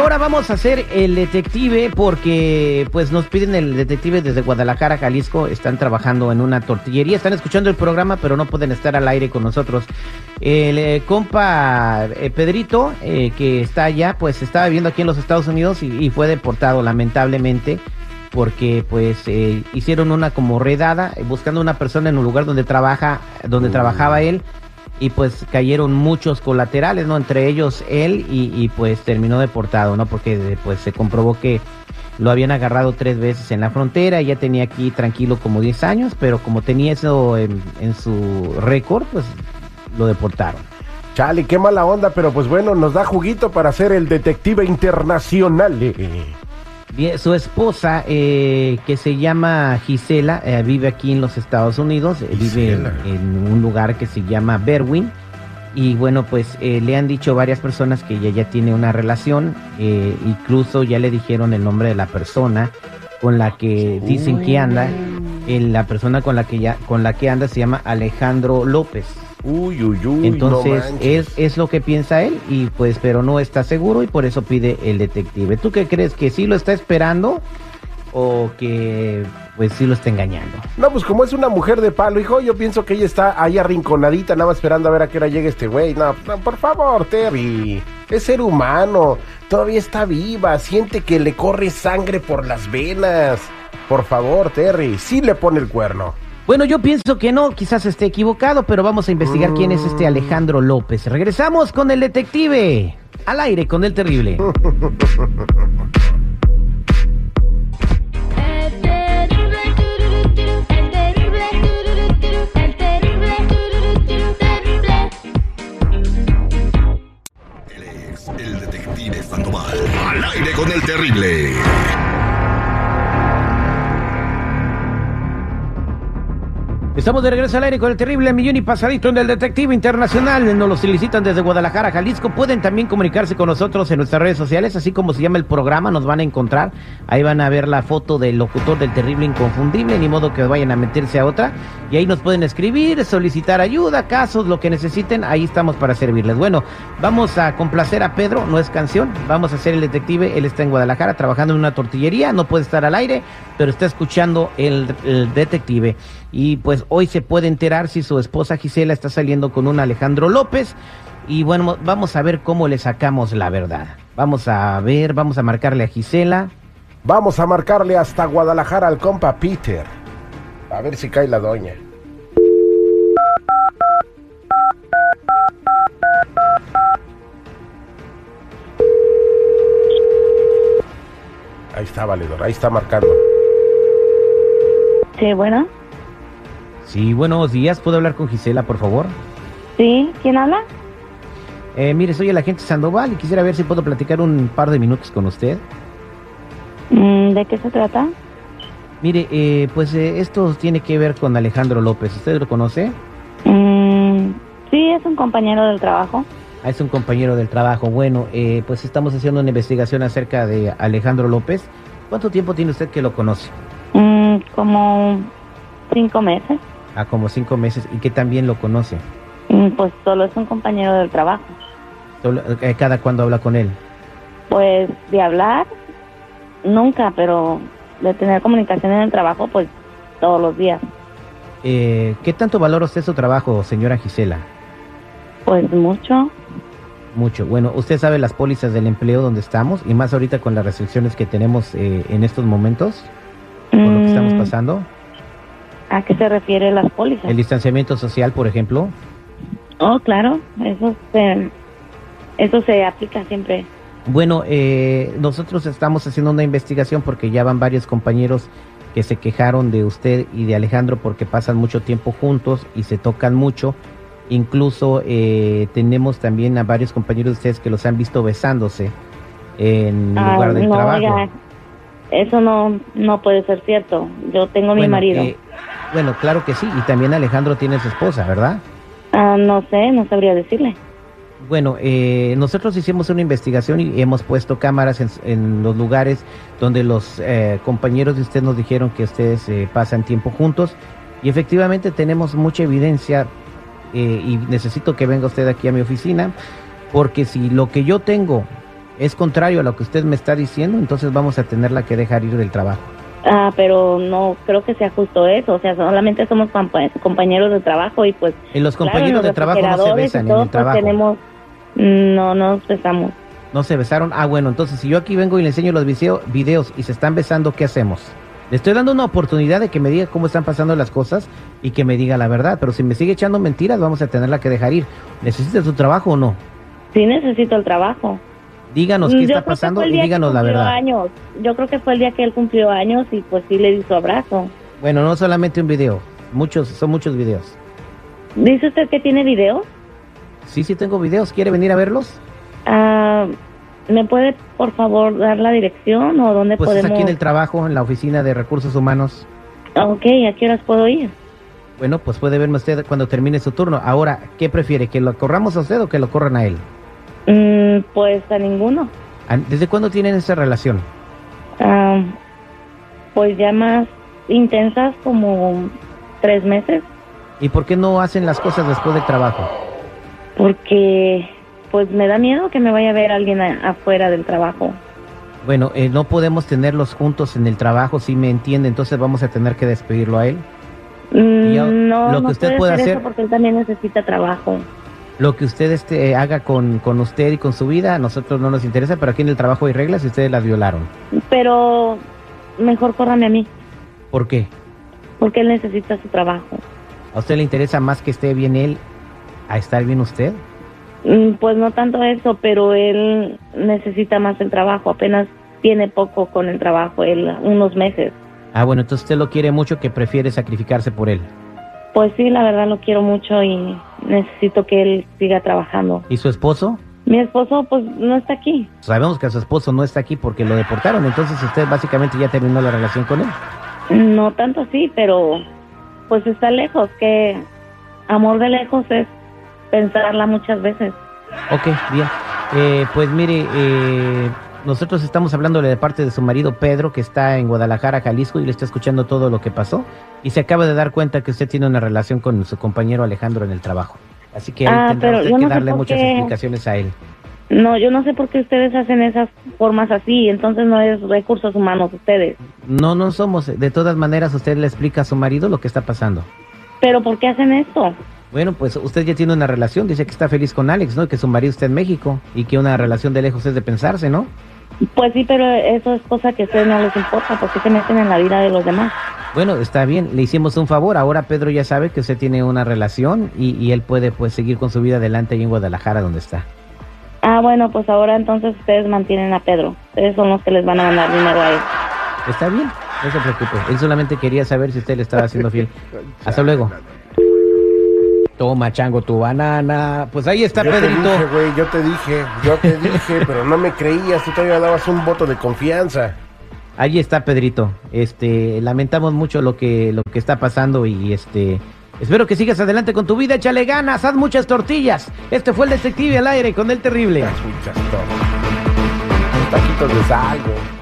Ahora vamos a hacer el detective porque pues nos piden el detective desde Guadalajara, Jalisco. Están trabajando en una tortillería, están escuchando el programa, pero no pueden estar al aire con nosotros. El eh, compa eh, Pedrito, eh, que está allá, pues estaba viviendo aquí en los Estados Unidos y, y fue deportado lamentablemente porque pues eh, hicieron una como redada buscando una persona en un lugar donde trabaja, donde trabajaba él y pues cayeron muchos colaterales, ¿no? Entre ellos él y, y, pues terminó deportado, ¿no? Porque eh, pues se comprobó que lo habían agarrado tres veces en la frontera, ya tenía aquí tranquilo como 10 años, pero como tenía eso en, su récord, pues lo deportaron. Chale, qué mala onda, pero pues bueno, nos da juguito para ser el detective internacional. Su esposa, eh, que se llama Gisela, eh, vive aquí en los Estados Unidos, eh, vive en, en, un lugar que se llama Berwin. Y bueno, pues eh, le han dicho varias personas que ella ya tiene una relación, eh, incluso ya le dijeron el nombre de la persona con la que dicen que anda. La persona con la que ya, con la que anda se llama Alejandro López. Uy, uy, uy. Entonces no es, es lo que piensa él y pues pero no está seguro y por eso pide el detective. ¿Tú qué crees? ¿Que sí lo está esperando o que pues sí lo está engañando? No, pues como es una mujer de palo, hijo, yo pienso que ella está ahí arrinconadita, nada más esperando a ver a qué hora llega este güey. No, no, por favor, Terry. Es ser humano, todavía está viva, siente que le corre sangre por las venas. Por favor, Terry, sí le pone el cuerno. Bueno, yo pienso que no, quizás esté equivocado, pero vamos a investigar quién es este Alejandro López. Regresamos con el detective. Al aire con el terrible. Él es el detective Sandoval. Al aire con el terrible. Estamos de regreso al aire con el terrible millón y pasadito en el Detective Internacional. Nos lo solicitan desde Guadalajara, Jalisco. Pueden también comunicarse con nosotros en nuestras redes sociales, así como se llama el programa, nos van a encontrar. Ahí van a ver la foto del locutor del terrible inconfundible, ni modo que vayan a meterse a otra. Y ahí nos pueden escribir, solicitar ayuda, casos, lo que necesiten. Ahí estamos para servirles. Bueno, vamos a complacer a Pedro, no es canción. Vamos a hacer el detective. Él está en Guadalajara trabajando en una tortillería, no puede estar al aire, pero está escuchando el, el detective. Y pues hoy se puede enterar si su esposa Gisela está saliendo con un Alejandro López. Y bueno, vamos a ver cómo le sacamos la verdad. Vamos a ver, vamos a marcarle a Gisela. Vamos a marcarle hasta Guadalajara al compa Peter. A ver si cae la doña. Ahí está, valedor, ahí está marcando. Sí, bueno. Sí, buenos días. ¿Puedo hablar con Gisela, por favor? Sí, ¿quién habla? Eh, mire, soy el agente Sandoval y quisiera ver si puedo platicar un par de minutos con usted. Mm, ¿De qué se trata? Mire, eh, pues eh, esto tiene que ver con Alejandro López. ¿Usted lo conoce? Mm, sí, es un compañero del trabajo. Ah, es un compañero del trabajo. Bueno, eh, pues estamos haciendo una investigación acerca de Alejandro López. ¿Cuánto tiempo tiene usted que lo conoce? Mm, como cinco meses. Ah, como cinco meses. ¿Y que también lo conoce? Mm, pues solo es un compañero del trabajo. Solo- eh, ¿Cada cuándo habla con él? Pues de hablar, nunca, pero de tener comunicación en el trabajo, pues todos los días. Eh, ¿Qué tanto valora usted su trabajo, señora Gisela? Pues mucho. Mucho. Bueno, usted sabe las pólizas del empleo donde estamos y más ahorita con las restricciones que tenemos eh, en estos momentos, con lo que estamos Mm, pasando. ¿A qué se refiere las pólizas? El distanciamiento social, por ejemplo. Oh, claro, eso se, eso se aplica siempre. Bueno, eh, nosotros estamos haciendo una investigación porque ya van varios compañeros que se quejaron de usted y de Alejandro porque pasan mucho tiempo juntos y se tocan mucho. Incluso eh, tenemos también a varios compañeros de ustedes que los han visto besándose en Ah, lugar del no, trabajo. oiga, eso no, no puede ser cierto. Yo tengo mi Bueno, marido. eh, bueno, claro que sí. Y también Alejandro tiene su esposa, ¿verdad? Ah, no sé, no sabría decirle. Bueno, eh, nosotros hicimos una investigación y hemos puesto cámaras en, en los lugares donde los eh, compañeros de usted nos dijeron que ustedes eh, pasan tiempo juntos y efectivamente tenemos mucha evidencia eh, y necesito que venga usted aquí a mi oficina porque si lo que yo tengo es contrario a lo que usted me está diciendo, entonces vamos a tenerla que dejar ir del trabajo. Ah, pero no creo que sea justo eso. O sea, solamente somos compa- compañeros de trabajo y pues. Y los compañeros los de trabajo no se besan en el pues, trabajo. tenemos, no, no nos besamos. No se besaron. Ah, bueno, entonces si yo aquí vengo y le enseño los video- videos y se están besando, ¿qué hacemos? Le estoy dando una oportunidad de que me diga cómo están pasando las cosas y que me diga la verdad. Pero si me sigue echando mentiras, vamos a tenerla que dejar ir. ¿Necesita su trabajo o no? Sí necesito el trabajo. Díganos Mm, qué yo está pasando y díganos la verdad. Años. Yo creo que fue el día que él cumplió años y pues sí le di su abrazo. Bueno, no solamente un video. Muchos, son muchos videos. ¿Dice usted que tiene video? Sí, sí tengo videos. ¿Quiere venir a verlos? Ah, ¿Me puede, por favor, dar la dirección o dónde Pues es podemos...? aquí en el trabajo, en la oficina de recursos humanos. Ok, ¿a qué horas puedo ir? Bueno, pues puede verme usted cuando termine su turno. Ahora, ¿qué prefiere? ¿Que lo corramos a usted o que lo corran a él? Mm, pues a ninguno. ¿A- ¿Desde cuándo tienen esa relación? Ah, pues ya más intensas, como tres meses, ¿Y por qué no hacen las cosas después del trabajo? porque pues me da miedo que me vaya a ver alguien a- afuera del trabajo. Bueno, eh, no podemos tenerlos juntos en el trabajo, si me entiende, entonces vamos a tener que despedirlo a él. Mm, yo- no, lo que no usted puede puede hacer hacer- eso porque él también necesita trabajo. Lo que usted este, haga con, con usted y con su vida, a nosotros no nos interesa, pero aquí en el trabajo hay reglas y ustedes las violaron. Pero mejor córrame a mí, ¿Por qué? porque él necesita su trabajo. ¿A usted le interesa más que esté bien él a estar bien usted? Mm, Pues no tanto eso, pero él necesita más el trabajo. Apenas tiene poco con el trabajo, él unos meses. Ah, bueno, entonces usted lo quiere mucho que prefiere sacrificarse por él. Pues sí, la verdad lo quiero mucho y necesito que él siga trabajando. ¿Y su esposo? Mi esposo pues no está aquí. Sabemos que su esposo no está aquí porque lo deportaron, entonces usted básicamente ya terminó la relación con él. No tanto así, pero pues está lejos, que amor de lejos es pensarla muchas veces. Ok, bien. Eh, pues mire, eh, nosotros estamos hablándole de parte de su marido Pedro, que está en Guadalajara, Jalisco, y le está escuchando todo lo que pasó. Y se acaba de dar cuenta que usted tiene una relación con su compañero Alejandro en el trabajo. Así que ahí Ah, tendrá usted que darle muchas qué. explicaciones a él. No, yo no sé por qué ustedes hacen esas formas así, entonces no es recursos humanos ustedes. No, no somos. De todas maneras, usted le explica a su marido lo que está pasando. Pero ¿por qué hacen esto? Bueno, pues usted ya tiene una relación, dice que está feliz con Alex, ¿no? Que su marido está en México y que una relación de lejos es de pensarse, ¿no? Pues sí, pero eso es cosa que a ustedes no les importa, porque se meten en la vida de los demás. Bueno, está bien, le hicimos un favor. Ahora Pedro ya sabe que usted tiene una relación y, y él puede pues seguir con su vida adelante ahí en Guadalajara donde está. Ah, bueno, pues ahora entonces ustedes mantienen a Pedro. Ustedes son los que les van a mandar dinero a él. Está bien, no se preocupe. Él solamente quería saber si usted le estaba haciendo fiel. Hasta luego. Toma, chango, tu banana. Pues ahí está Yo te Pedrito. dije, güey, yo te dije, yo te dije, pero no me creías, tú todavía dabas un voto de confianza. Ahí está Pedrito. Este, lamentamos mucho lo que lo que está pasando y este espero que sigas adelante con tu vida, échale ganas, haz muchas tortillas. Este fue el detective al aire con el terrible. Muchas cosas. Taquitos de sal, güey.